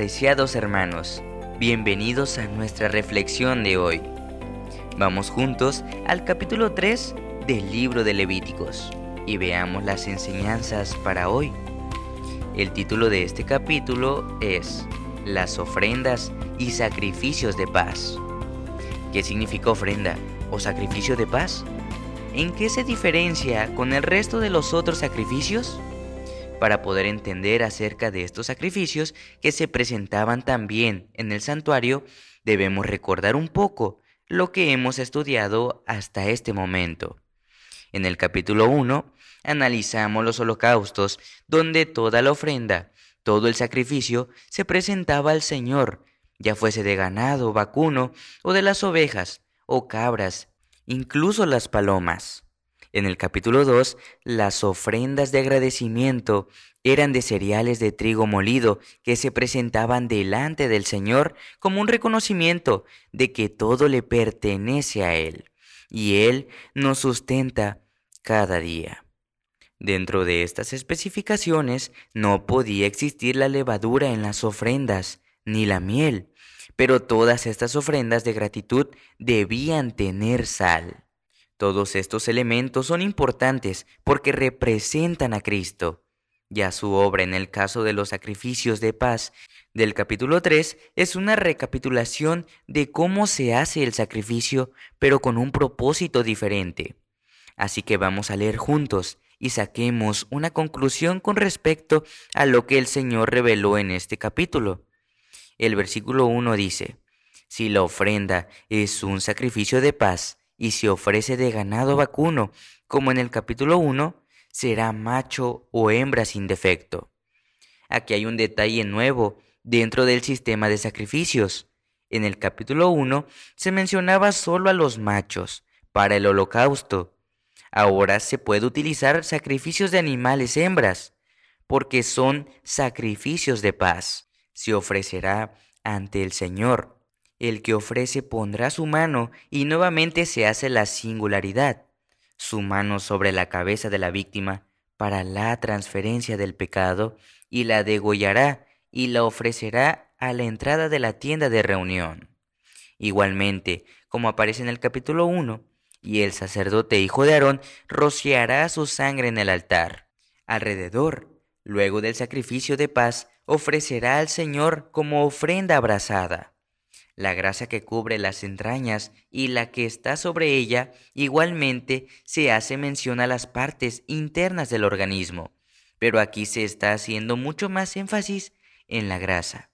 Apreciados hermanos, bienvenidos a nuestra reflexión de hoy. Vamos juntos al capítulo 3 del libro de Levíticos y veamos las enseñanzas para hoy. El título de este capítulo es Las ofrendas y sacrificios de paz. ¿Qué significa ofrenda o sacrificio de paz? ¿En qué se diferencia con el resto de los otros sacrificios? Para poder entender acerca de estos sacrificios que se presentaban también en el santuario, debemos recordar un poco lo que hemos estudiado hasta este momento. En el capítulo 1 analizamos los holocaustos, donde toda la ofrenda, todo el sacrificio se presentaba al Señor, ya fuese de ganado, vacuno, o de las ovejas, o cabras, incluso las palomas. En el capítulo 2, las ofrendas de agradecimiento eran de cereales de trigo molido que se presentaban delante del Señor como un reconocimiento de que todo le pertenece a Él y Él nos sustenta cada día. Dentro de estas especificaciones no podía existir la levadura en las ofrendas, ni la miel, pero todas estas ofrendas de gratitud debían tener sal. Todos estos elementos son importantes porque representan a Cristo. Ya su obra en el caso de los sacrificios de paz del capítulo 3 es una recapitulación de cómo se hace el sacrificio, pero con un propósito diferente. Así que vamos a leer juntos y saquemos una conclusión con respecto a lo que el Señor reveló en este capítulo. El versículo 1 dice, Si la ofrenda es un sacrificio de paz, y se ofrece de ganado vacuno, como en el capítulo 1, será macho o hembra sin defecto. Aquí hay un detalle nuevo dentro del sistema de sacrificios. En el capítulo 1 se mencionaba solo a los machos para el holocausto. Ahora se puede utilizar sacrificios de animales hembras, porque son sacrificios de paz. Se ofrecerá ante el Señor el que ofrece pondrá su mano y nuevamente se hace la singularidad, su mano sobre la cabeza de la víctima para la transferencia del pecado y la degollará y la ofrecerá a la entrada de la tienda de reunión. Igualmente, como aparece en el capítulo 1, y el sacerdote hijo de Aarón rociará su sangre en el altar. Alrededor, luego del sacrificio de paz, ofrecerá al Señor como ofrenda abrazada la grasa que cubre las entrañas y la que está sobre ella, igualmente se hace mención a las partes internas del organismo, pero aquí se está haciendo mucho más énfasis en la grasa.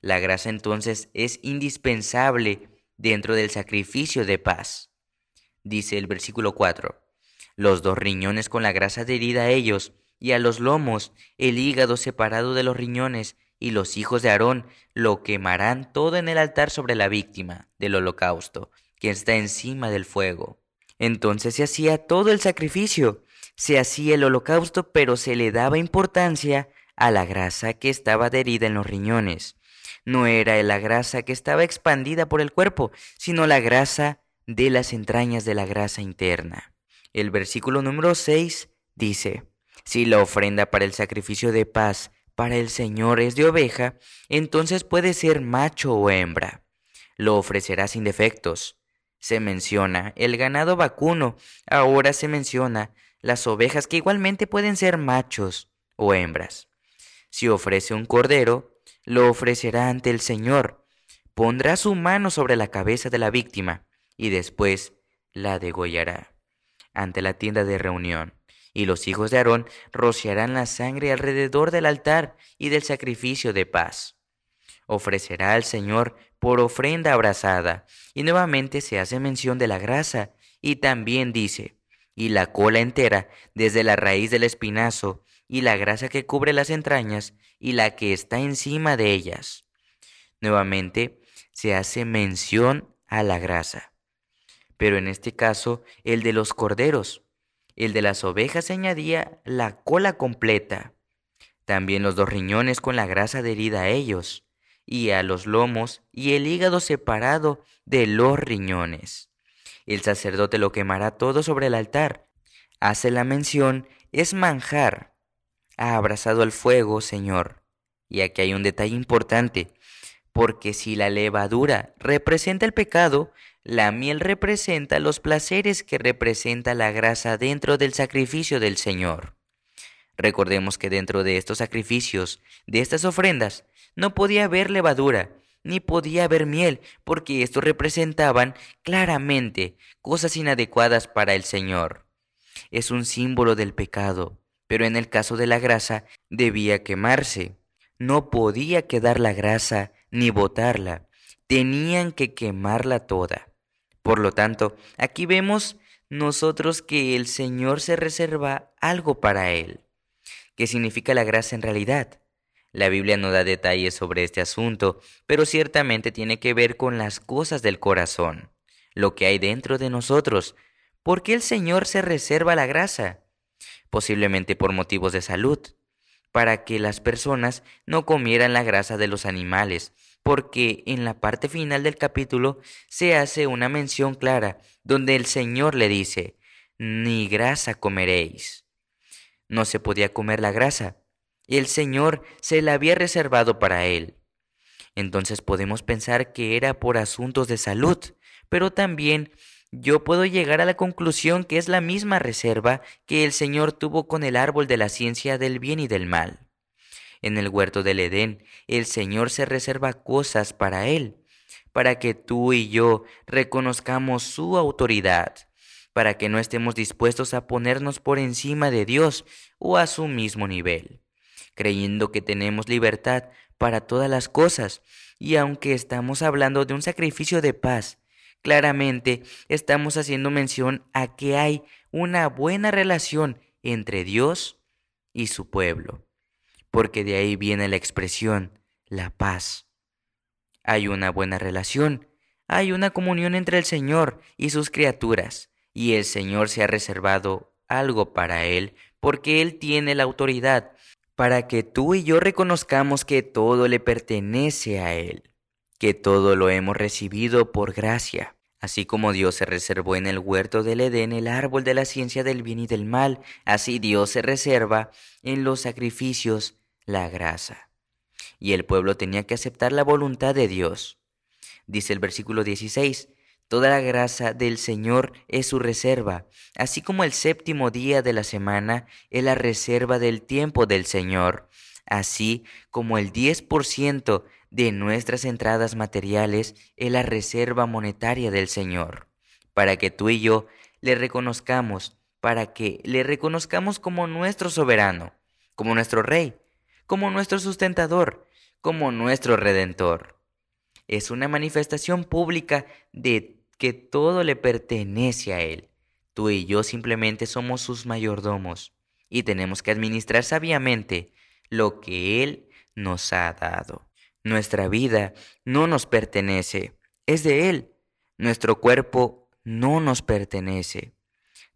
La grasa entonces es indispensable dentro del sacrificio de paz. Dice el versículo 4, los dos riñones con la grasa adherida a ellos, y a los lomos, el hígado separado de los riñones, y los hijos de Aarón lo quemarán todo en el altar sobre la víctima del holocausto, que está encima del fuego. Entonces se hacía todo el sacrificio, se hacía el holocausto, pero se le daba importancia a la grasa que estaba adherida en los riñones. No era la grasa que estaba expandida por el cuerpo, sino la grasa de las entrañas de la grasa interna. El versículo número 6 dice, Si la ofrenda para el sacrificio de paz para el Señor es de oveja, entonces puede ser macho o hembra. Lo ofrecerá sin defectos. Se menciona el ganado vacuno, ahora se menciona las ovejas que igualmente pueden ser machos o hembras. Si ofrece un cordero, lo ofrecerá ante el Señor. Pondrá su mano sobre la cabeza de la víctima y después la degollará ante la tienda de reunión y los hijos de Aarón rociarán la sangre alrededor del altar y del sacrificio de paz. Ofrecerá al Señor por ofrenda abrazada, y nuevamente se hace mención de la grasa, y también dice, y la cola entera, desde la raíz del espinazo, y la grasa que cubre las entrañas, y la que está encima de ellas. Nuevamente se hace mención a la grasa, pero en este caso el de los corderos, el de las ovejas añadía la cola completa, también los dos riñones con la grasa adherida a ellos, y a los lomos y el hígado separado de los riñones. El sacerdote lo quemará todo sobre el altar. Hace la mención, es manjar. Ha abrazado el fuego, Señor. Y aquí hay un detalle importante, porque si la levadura representa el pecado, la miel representa los placeres que representa la grasa dentro del sacrificio del Señor. Recordemos que dentro de estos sacrificios, de estas ofrendas, no podía haber levadura, ni podía haber miel, porque estos representaban claramente cosas inadecuadas para el Señor. Es un símbolo del pecado, pero en el caso de la grasa debía quemarse. No podía quedar la grasa ni botarla, tenían que quemarla toda. Por lo tanto, aquí vemos nosotros que el Señor se reserva algo para él. ¿Qué significa la grasa en realidad? La Biblia no da detalles sobre este asunto, pero ciertamente tiene que ver con las cosas del corazón, lo que hay dentro de nosotros. ¿Por qué el Señor se reserva la grasa? Posiblemente por motivos de salud, para que las personas no comieran la grasa de los animales, porque en la parte final del capítulo se hace una mención clara donde el Señor le dice, ni grasa comeréis. No se podía comer la grasa, el Señor se la había reservado para él. Entonces podemos pensar que era por asuntos de salud, pero también yo puedo llegar a la conclusión que es la misma reserva que el Señor tuvo con el árbol de la ciencia del bien y del mal. En el huerto del Edén, el Señor se reserva cosas para él, para que tú y yo reconozcamos su autoridad, para que no estemos dispuestos a ponernos por encima de Dios o a su mismo nivel creyendo que tenemos libertad para todas las cosas. Y aunque estamos hablando de un sacrificio de paz, claramente estamos haciendo mención a que hay una buena relación entre Dios y su pueblo, porque de ahí viene la expresión la paz. Hay una buena relación, hay una comunión entre el Señor y sus criaturas, y el Señor se ha reservado algo para Él, porque Él tiene la autoridad para que tú y yo reconozcamos que todo le pertenece a Él, que todo lo hemos recibido por gracia. Así como Dios se reservó en el huerto del Edén el árbol de la ciencia del bien y del mal, así Dios se reserva en los sacrificios la grasa. Y el pueblo tenía que aceptar la voluntad de Dios. Dice el versículo 16, Toda la grasa del Señor es su reserva, así como el séptimo día de la semana es la reserva del tiempo del Señor, así como el 10% de nuestras entradas materiales es la reserva monetaria del Señor, para que tú y yo le reconozcamos, para que le reconozcamos como nuestro soberano, como nuestro rey, como nuestro sustentador, como nuestro redentor. Es una manifestación pública de que todo le pertenece a Él. Tú y yo simplemente somos sus mayordomos y tenemos que administrar sabiamente lo que Él nos ha dado. Nuestra vida no nos pertenece, es de Él. Nuestro cuerpo no nos pertenece.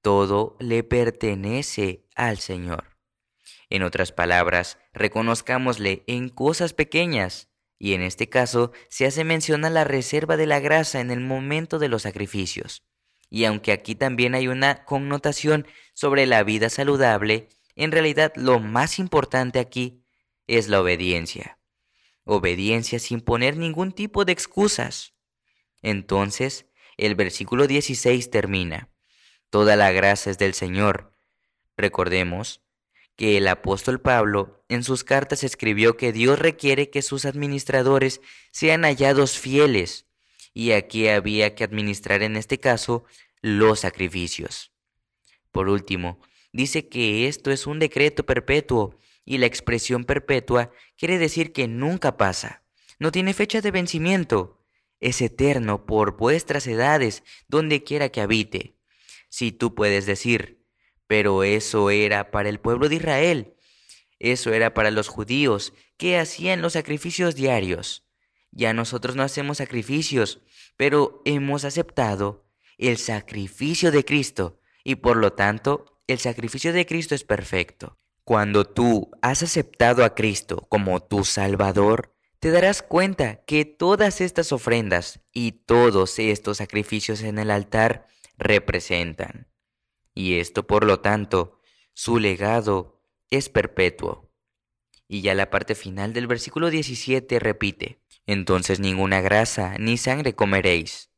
Todo le pertenece al Señor. En otras palabras, reconozcámosle en cosas pequeñas y en este caso se hace mención a la reserva de la grasa en el momento de los sacrificios. Y aunque aquí también hay una connotación sobre la vida saludable, en realidad lo más importante aquí es la obediencia. Obediencia sin poner ningún tipo de excusas. Entonces, el versículo 16 termina. Toda la grasa es del Señor. Recordemos que el apóstol Pablo en sus cartas escribió que Dios requiere que sus administradores sean hallados fieles, y aquí había que administrar en este caso los sacrificios. Por último, dice que esto es un decreto perpetuo, y la expresión perpetua quiere decir que nunca pasa, no tiene fecha de vencimiento, es eterno por vuestras edades, donde quiera que habite. Si tú puedes decir, pero eso era para el pueblo de Israel. Eso era para los judíos que hacían los sacrificios diarios. Ya nosotros no hacemos sacrificios, pero hemos aceptado el sacrificio de Cristo y por lo tanto el sacrificio de Cristo es perfecto. Cuando tú has aceptado a Cristo como tu Salvador, te darás cuenta que todas estas ofrendas y todos estos sacrificios en el altar representan y esto por lo tanto, su legado es perpetuo. Y ya la parte final del versículo 17 repite, entonces ninguna grasa ni sangre comeréis.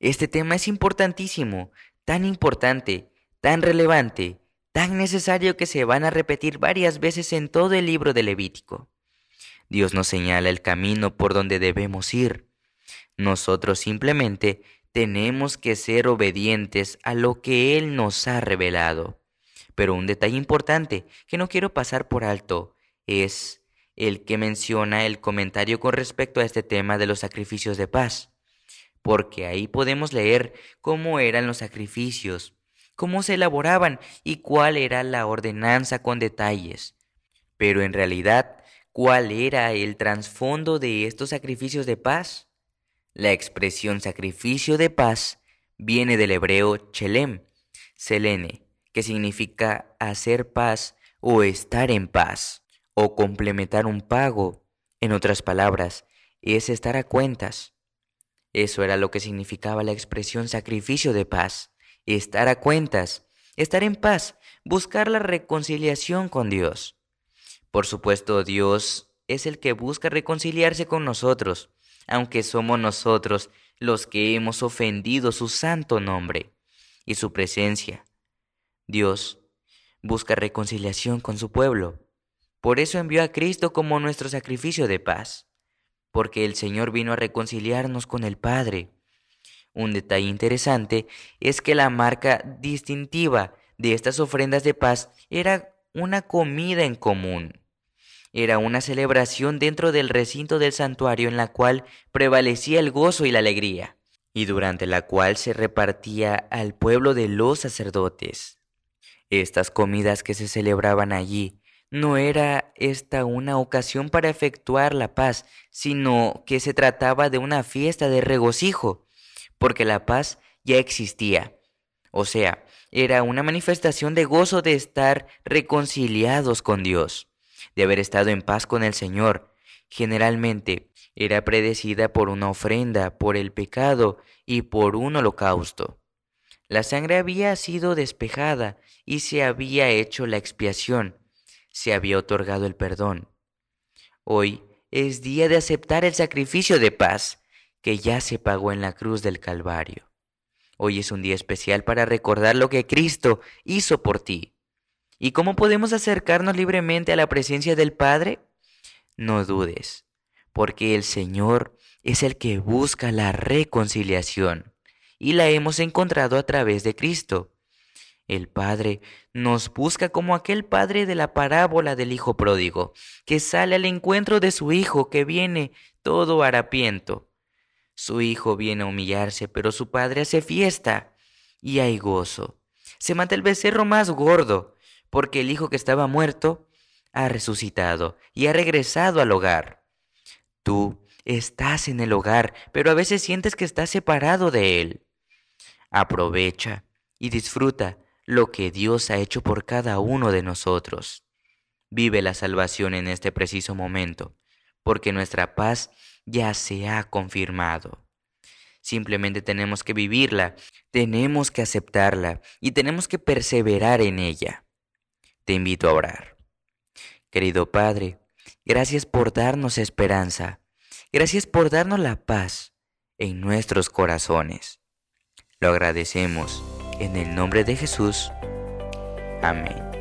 Este tema es importantísimo, tan importante, tan relevante, tan necesario que se van a repetir varias veces en todo el libro de Levítico. Dios nos señala el camino por donde debemos ir. Nosotros simplemente tenemos que ser obedientes a lo que Él nos ha revelado. Pero un detalle importante que no quiero pasar por alto es el que menciona el comentario con respecto a este tema de los sacrificios de paz, porque ahí podemos leer cómo eran los sacrificios, cómo se elaboraban y cuál era la ordenanza con detalles. Pero en realidad, ¿cuál era el trasfondo de estos sacrificios de paz? La expresión sacrificio de paz viene del hebreo chelem, selene, que significa hacer paz o estar en paz, o complementar un pago. En otras palabras, es estar a cuentas. Eso era lo que significaba la expresión sacrificio de paz, estar a cuentas, estar en paz, buscar la reconciliación con Dios. Por supuesto, Dios es el que busca reconciliarse con nosotros, aunque somos nosotros los que hemos ofendido su santo nombre y su presencia. Dios busca reconciliación con su pueblo. Por eso envió a Cristo como nuestro sacrificio de paz, porque el Señor vino a reconciliarnos con el Padre. Un detalle interesante es que la marca distintiva de estas ofrendas de paz era una comida en común. Era una celebración dentro del recinto del santuario en la cual prevalecía el gozo y la alegría, y durante la cual se repartía al pueblo de los sacerdotes. Estas comidas que se celebraban allí no era esta una ocasión para efectuar la paz, sino que se trataba de una fiesta de regocijo, porque la paz ya existía. O sea, era una manifestación de gozo de estar reconciliados con Dios de haber estado en paz con el Señor. Generalmente era predecida por una ofrenda, por el pecado y por un holocausto. La sangre había sido despejada y se había hecho la expiación, se había otorgado el perdón. Hoy es día de aceptar el sacrificio de paz que ya se pagó en la cruz del Calvario. Hoy es un día especial para recordar lo que Cristo hizo por ti. ¿Y cómo podemos acercarnos libremente a la presencia del Padre? No dudes, porque el Señor es el que busca la reconciliación y la hemos encontrado a través de Cristo. El Padre nos busca como aquel Padre de la parábola del Hijo pródigo, que sale al encuentro de su Hijo que viene todo harapiento. Su Hijo viene a humillarse, pero su Padre hace fiesta y hay gozo. Se mata el becerro más gordo, porque el hijo que estaba muerto ha resucitado y ha regresado al hogar. Tú estás en el hogar, pero a veces sientes que estás separado de él. Aprovecha y disfruta lo que Dios ha hecho por cada uno de nosotros. Vive la salvación en este preciso momento, porque nuestra paz ya se ha confirmado. Simplemente tenemos que vivirla, tenemos que aceptarla y tenemos que perseverar en ella te invito a orar. Querido Padre, gracias por darnos esperanza. Gracias por darnos la paz en nuestros corazones. Lo agradecemos en el nombre de Jesús. Amén.